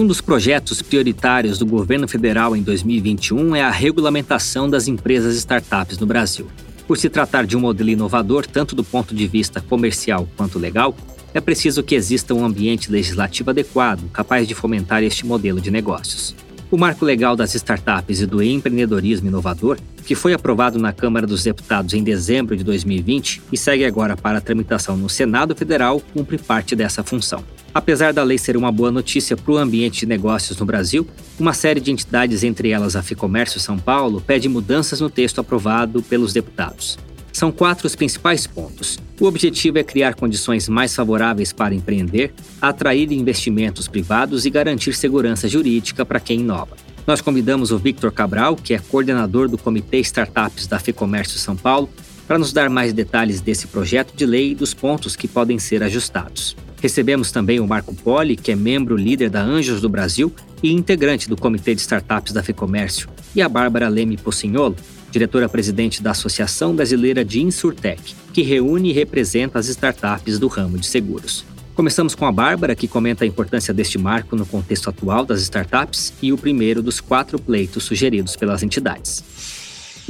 Um dos projetos prioritários do governo federal em 2021 é a regulamentação das empresas startups no Brasil. Por se tratar de um modelo inovador, tanto do ponto de vista comercial quanto legal, é preciso que exista um ambiente legislativo adequado, capaz de fomentar este modelo de negócios. O Marco Legal das Startups e do Empreendedorismo Inovador, que foi aprovado na Câmara dos Deputados em dezembro de 2020 e segue agora para tramitação no Senado Federal, cumpre parte dessa função. Apesar da lei ser uma boa notícia para o ambiente de negócios no Brasil, uma série de entidades, entre elas a Ficomércio São Paulo, pede mudanças no texto aprovado pelos deputados. São quatro os principais pontos. O objetivo é criar condições mais favoráveis para empreender, atrair investimentos privados e garantir segurança jurídica para quem inova. Nós convidamos o Victor Cabral, que é coordenador do Comitê Startups da FEComércio São Paulo, para nos dar mais detalhes desse projeto de lei e dos pontos que podem ser ajustados. Recebemos também o Marco Poli, que é membro líder da Anjos do Brasil e integrante do Comitê de Startups da FEComércio, e a Bárbara Leme Pocinholo, diretora-presidente da Associação Brasileira de Insurtech, que reúne e representa as startups do ramo de seguros. Começamos com a Bárbara, que comenta a importância deste marco no contexto atual das startups e o primeiro dos quatro pleitos sugeridos pelas entidades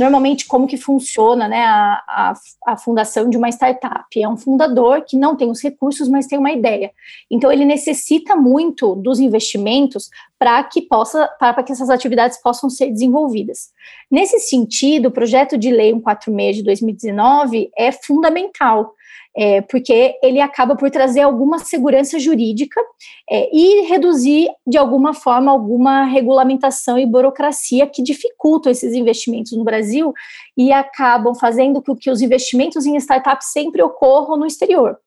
normalmente como que funciona né, a, a, a, fundação de uma startup. É um fundador que não tem os recursos, mas tem uma ideia. Então ele necessita muito dos investimentos para que possa para que essas atividades possam ser desenvolvidas. Nesse sentido, o projeto de lei 146 de 2019 é fundamental é, porque ele acaba por trazer alguma segurança jurídica é, e reduzir, de alguma forma, alguma regulamentação e burocracia que dificultam esses investimentos no Brasil e acabam fazendo com que os investimentos em startups sempre ocorram no exterior.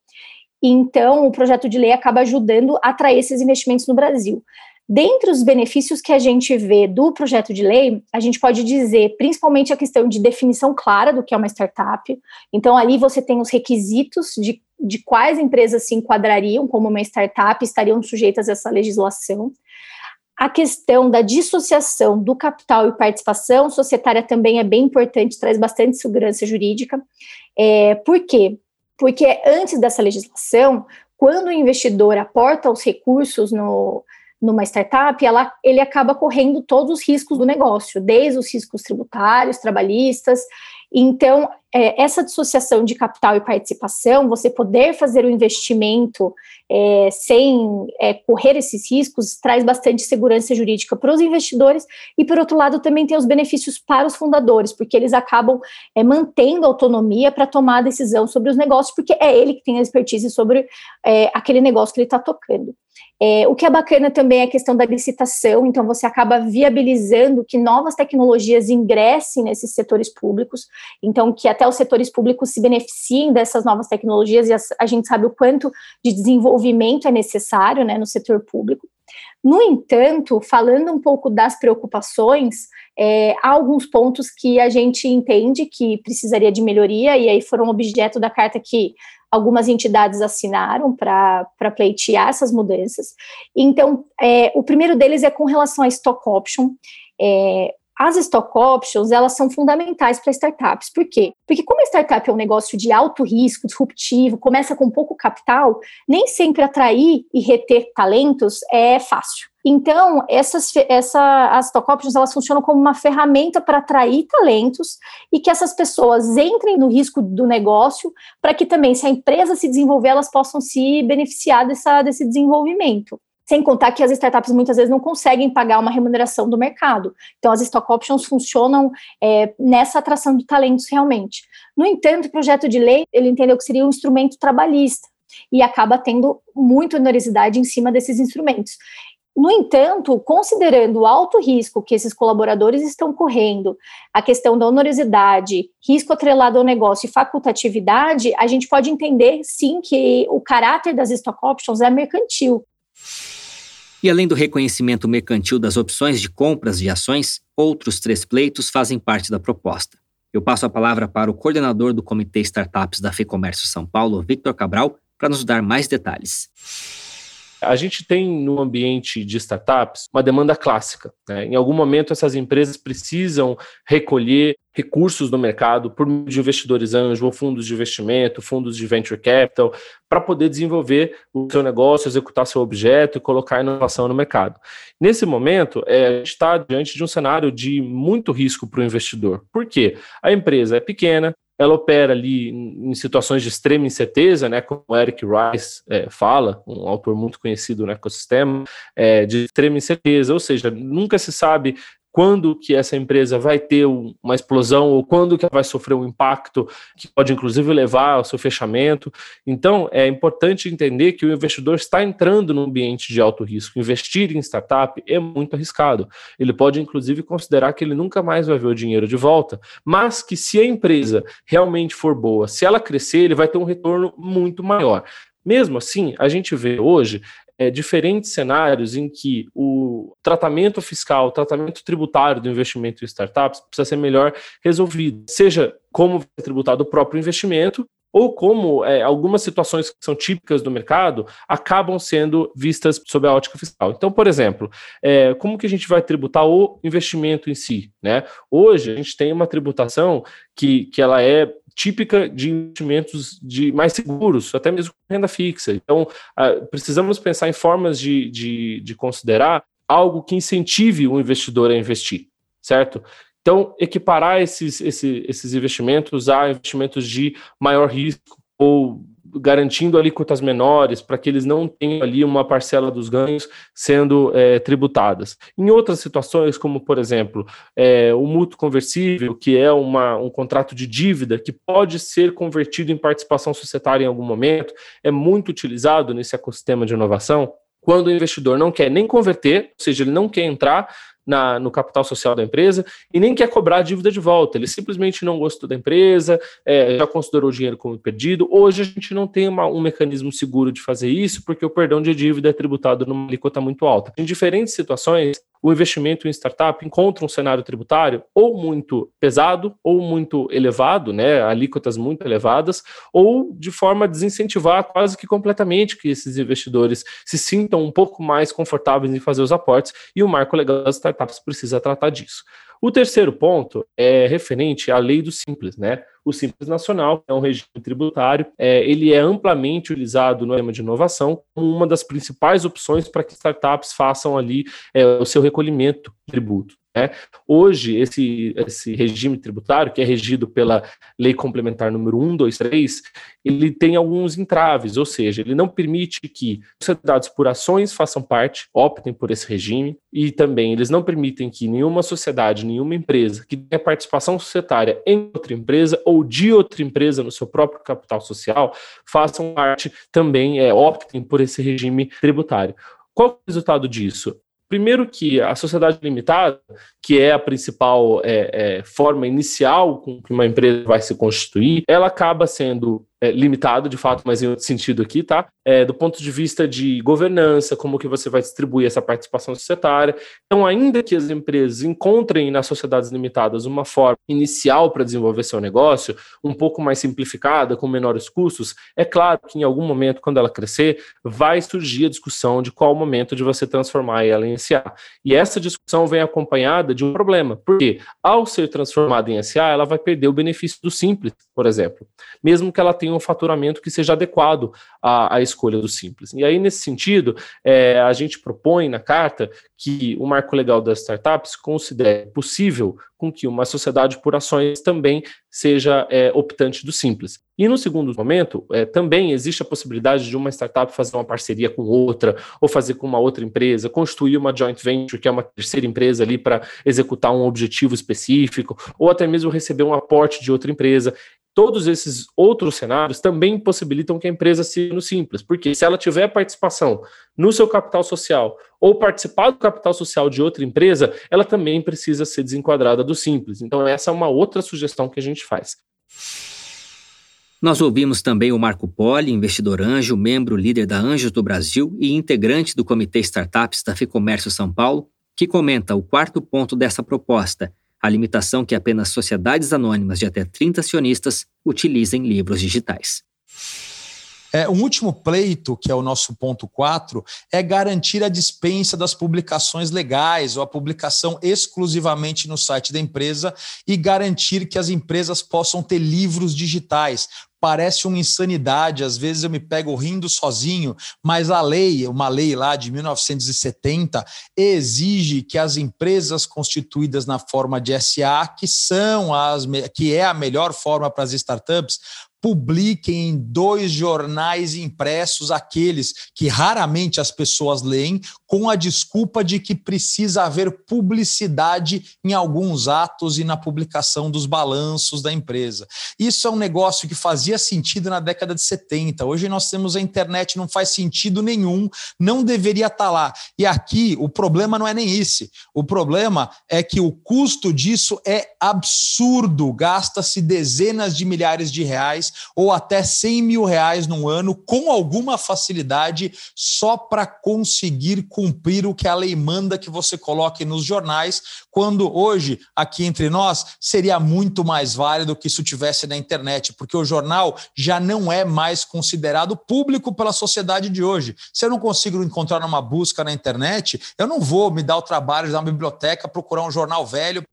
Então, o projeto de lei acaba ajudando a atrair esses investimentos no Brasil. Dentre os benefícios que a gente vê do projeto de lei, a gente pode dizer principalmente a questão de definição clara do que é uma startup. Então, ali você tem os requisitos de, de quais empresas se enquadrariam como uma startup, estariam sujeitas a essa legislação. A questão da dissociação do capital e participação societária também é bem importante, traz bastante segurança jurídica. É, por quê? Porque antes dessa legislação, quando o investidor aporta os recursos no, numa startup, ela, ele acaba correndo todos os riscos do negócio, desde os riscos tributários, trabalhistas. Então, é, essa dissociação de capital e participação, você poder fazer o investimento é, sem é, correr esses riscos, traz bastante segurança jurídica para os investidores e, por outro lado, também tem os benefícios para os fundadores, porque eles acabam é, mantendo autonomia para tomar a decisão sobre os negócios, porque é ele que tem a expertise sobre é, aquele negócio que ele está tocando. É, o que é bacana também é a questão da licitação, então você acaba viabilizando que novas tecnologias ingressem nesses setores públicos, então que até os setores públicos se beneficiem dessas novas tecnologias, e a, a gente sabe o quanto de desenvolvimento é necessário né, no setor público. No entanto, falando um pouco das preocupações, é, há alguns pontos que a gente entende que precisaria de melhoria, e aí foram objeto da carta que algumas entidades assinaram para pleitear essas mudanças. Então, é, o primeiro deles é com relação à stock option. É, as stock options, elas são fundamentais para startups. Por quê? Porque como a startup é um negócio de alto risco, disruptivo, começa com pouco capital, nem sempre atrair e reter talentos é fácil. Então, essas, essa, as stock options, elas funcionam como uma ferramenta para atrair talentos e que essas pessoas entrem no risco do negócio para que também, se a empresa se desenvolver, elas possam se beneficiar dessa, desse desenvolvimento. Sem contar que as startups muitas vezes não conseguem pagar uma remuneração do mercado. Então, as stock options funcionam é, nessa atração de talentos realmente. No entanto, o projeto de lei, ele entendeu que seria um instrumento trabalhista e acaba tendo muita onerosidade em cima desses instrumentos. No entanto, considerando o alto risco que esses colaboradores estão correndo, a questão da onerosidade, risco atrelado ao negócio e facultatividade, a gente pode entender sim que o caráter das stock options é mercantil. E além do reconhecimento mercantil das opções de compras de ações, outros três pleitos fazem parte da proposta. Eu passo a palavra para o coordenador do Comitê Startups da FEComércio São Paulo, Victor Cabral, para nos dar mais detalhes. A gente tem no ambiente de startups uma demanda clássica. Né? Em algum momento, essas empresas precisam recolher recursos no mercado por meio de investidores anjo ou fundos de investimento, fundos de venture capital, para poder desenvolver o seu negócio, executar seu objeto e colocar inovação no mercado. Nesse momento, é, a gente está diante de um cenário de muito risco para o investidor. Por quê? A empresa é pequena, ela opera ali em situações de extrema incerteza, né, como o Eric Rice é, fala, um autor muito conhecido no ecossistema, é, de extrema incerteza, ou seja, nunca se sabe quando que essa empresa vai ter uma explosão ou quando que vai sofrer um impacto que pode inclusive levar ao seu fechamento. Então, é importante entender que o investidor está entrando num ambiente de alto risco. Investir em startup é muito arriscado. Ele pode inclusive considerar que ele nunca mais vai ver o dinheiro de volta, mas que se a empresa realmente for boa, se ela crescer, ele vai ter um retorno muito maior. Mesmo assim, a gente vê hoje é, diferentes cenários em que o tratamento fiscal, o tratamento tributário do investimento em startups precisa ser melhor resolvido, seja como é tributado o próprio investimento, ou como é, algumas situações que são típicas do mercado acabam sendo vistas sob a ótica fiscal. Então, por exemplo, é, como que a gente vai tributar o investimento em si? Né? Hoje a gente tem uma tributação que, que ela é típica de investimentos de mais seguros, até mesmo renda fixa. Então, uh, precisamos pensar em formas de, de, de considerar algo que incentive o investidor a investir, certo? Então, equiparar esses, esses, esses investimentos a investimentos de maior risco ou garantindo alíquotas menores para que eles não tenham ali uma parcela dos ganhos sendo é, tributadas. Em outras situações, como por exemplo é, o mútuo conversível, que é uma, um contrato de dívida que pode ser convertido em participação societária em algum momento, é muito utilizado nesse ecossistema de inovação. Quando o investidor não quer nem converter, ou seja, ele não quer entrar na, no capital social da empresa e nem quer cobrar a dívida de volta. Ele simplesmente não gostou da empresa, é, já considerou o dinheiro como perdido. Hoje a gente não tem uma, um mecanismo seguro de fazer isso, porque o perdão de dívida é tributado numa alíquota muito alta. Em diferentes situações, o investimento em startup encontra um cenário tributário ou muito pesado ou muito elevado, né, alíquotas muito elevadas, ou de forma a desincentivar quase que completamente que esses investidores se sintam um pouco mais confortáveis em fazer os aportes, e o marco legal das startups precisa tratar disso. O terceiro ponto é referente à lei do Simples, né? O Simples Nacional é um regime tributário, é, ele é amplamente utilizado no tema de inovação como uma das principais opções para que startups façam ali é, o seu recolhimento de tributo. Né? Hoje, esse, esse regime tributário, que é regido pela Lei Complementar número 123, ele tem alguns entraves, ou seja, ele não permite que sociedades por ações façam parte, optem por esse regime, e também eles não permitem que nenhuma sociedade, nenhuma empresa que tenha participação societária em outra empresa ou de outra empresa no seu próprio capital social façam parte também, é, optem por esse regime tributário. Qual é o resultado disso? Primeiro que a sociedade limitada, que é a principal é, é, forma inicial com que uma empresa vai se constituir, ela acaba sendo é, limitado, de fato, mas em outro sentido aqui, tá? É, do ponto de vista de governança, como que você vai distribuir essa participação societária. Então, ainda que as empresas encontrem nas sociedades limitadas uma forma inicial para desenvolver seu negócio, um pouco mais simplificada, com menores custos, é claro que em algum momento, quando ela crescer, vai surgir a discussão de qual o momento de você transformar ela em SA. E essa discussão vem acompanhada de um problema, porque ao ser transformada em SA, ela vai perder o benefício do simples, por exemplo, mesmo que ela tenha um faturamento que seja adequado à, à escolha do simples. E aí, nesse sentido, é, a gente propõe na carta que o marco legal das startups considere possível com que uma sociedade por ações também seja é, optante do simples. E no segundo momento, é, também existe a possibilidade de uma startup fazer uma parceria com outra, ou fazer com uma outra empresa, constituir uma joint venture, que é uma terceira empresa ali para executar um objetivo específico, ou até mesmo receber um aporte de outra empresa todos esses outros cenários também possibilitam que a empresa siga no simples, porque se ela tiver participação no seu capital social ou participar do capital social de outra empresa, ela também precisa ser desenquadrada do simples. Então, essa é uma outra sugestão que a gente faz. Nós ouvimos também o Marco Poli, investidor anjo, membro líder da Anjos do Brasil e integrante do Comitê Startups da Ficomércio São Paulo, que comenta o quarto ponto dessa proposta a limitação que apenas sociedades anônimas de até 30 acionistas utilizem livros digitais. É, um último pleito, que é o nosso ponto 4, é garantir a dispensa das publicações legais ou a publicação exclusivamente no site da empresa e garantir que as empresas possam ter livros digitais. Parece uma insanidade, às vezes eu me pego rindo sozinho, mas a lei, uma lei lá de 1970, exige que as empresas constituídas na forma de SA, que são as que é a melhor forma para as startups, publiquem em dois jornais impressos aqueles que raramente as pessoas leem, com a desculpa de que precisa haver publicidade em alguns atos e na publicação dos balanços da empresa. Isso é um negócio que fazia sentido na década de 70. Hoje nós temos a internet, não faz sentido nenhum, não deveria estar lá. E aqui o problema não é nem esse. O problema é que o custo disso é absurdo. Gasta-se dezenas de milhares de reais ou até 100 mil reais num ano com alguma facilidade só para conseguir cumprir o que a lei manda que você coloque nos jornais, quando hoje, aqui entre nós, seria muito mais válido que isso tivesse na internet, porque o jornal já não é mais considerado público pela sociedade de hoje. Se eu não consigo encontrar numa busca na internet, eu não vou me dar o trabalho de ir na biblioteca procurar um jornal velho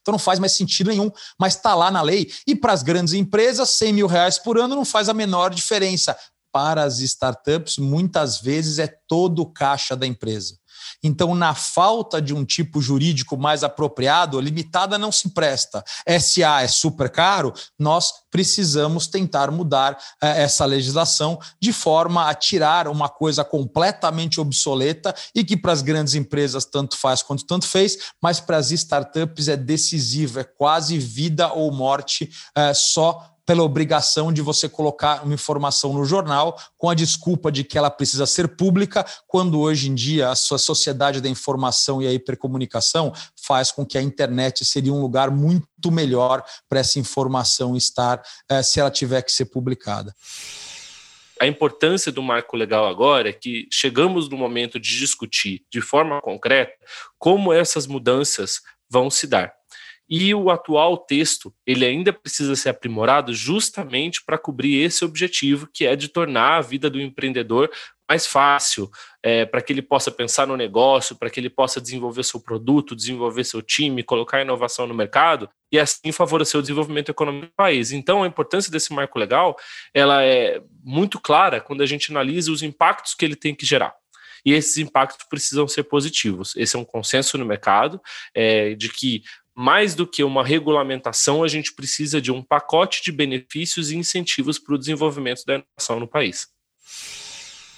então não faz mais sentido nenhum, mas está lá na lei. E para as grandes empresas, 100 mil reais por ano não faz a menor diferença. Para as startups, muitas vezes é todo o caixa da empresa. Então, na falta de um tipo jurídico mais apropriado, a limitada não se presta. SA é super caro, nós precisamos tentar mudar eh, essa legislação de forma a tirar uma coisa completamente obsoleta e que para as grandes empresas tanto faz quanto tanto fez, mas para as startups é decisivo, é quase vida ou morte eh, só pela obrigação de você colocar uma informação no jornal com a desculpa de que ela precisa ser pública, quando hoje em dia a sua sociedade da informação e a hipercomunicação faz com que a internet seria um lugar muito melhor para essa informação estar eh, se ela tiver que ser publicada. A importância do marco legal agora é que chegamos no momento de discutir de forma concreta como essas mudanças vão se dar. E o atual texto, ele ainda precisa ser aprimorado justamente para cobrir esse objetivo, que é de tornar a vida do empreendedor mais fácil, é, para que ele possa pensar no negócio, para que ele possa desenvolver seu produto, desenvolver seu time, colocar inovação no mercado e assim favorecer o desenvolvimento econômico do país. Então, a importância desse marco legal, ela é muito clara quando a gente analisa os impactos que ele tem que gerar e esses impactos precisam ser positivos. Esse é um consenso no mercado é, de que mais do que uma regulamentação, a gente precisa de um pacote de benefícios e incentivos para o desenvolvimento da inovação no país.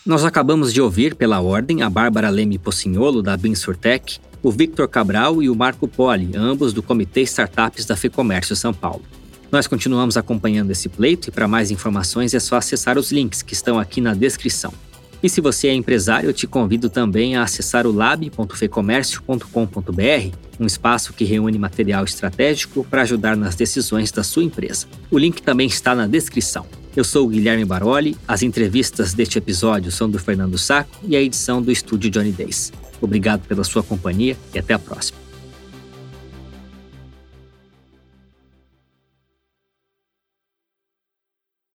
Nós acabamos de ouvir, pela ordem, a Bárbara Leme Pocinholo, da Binsurtec, o Victor Cabral e o Marco Poli, ambos do Comitê Startups da FEComércio São Paulo. Nós continuamos acompanhando esse pleito e para mais informações é só acessar os links que estão aqui na descrição. E se você é empresário, eu te convido também a acessar o lab.fecomércio.com.br, um espaço que reúne material estratégico para ajudar nas decisões da sua empresa. O link também está na descrição. Eu sou o Guilherme Baroli, as entrevistas deste episódio são do Fernando Saco e a edição do estúdio Johnny Days. Obrigado pela sua companhia e até a próxima.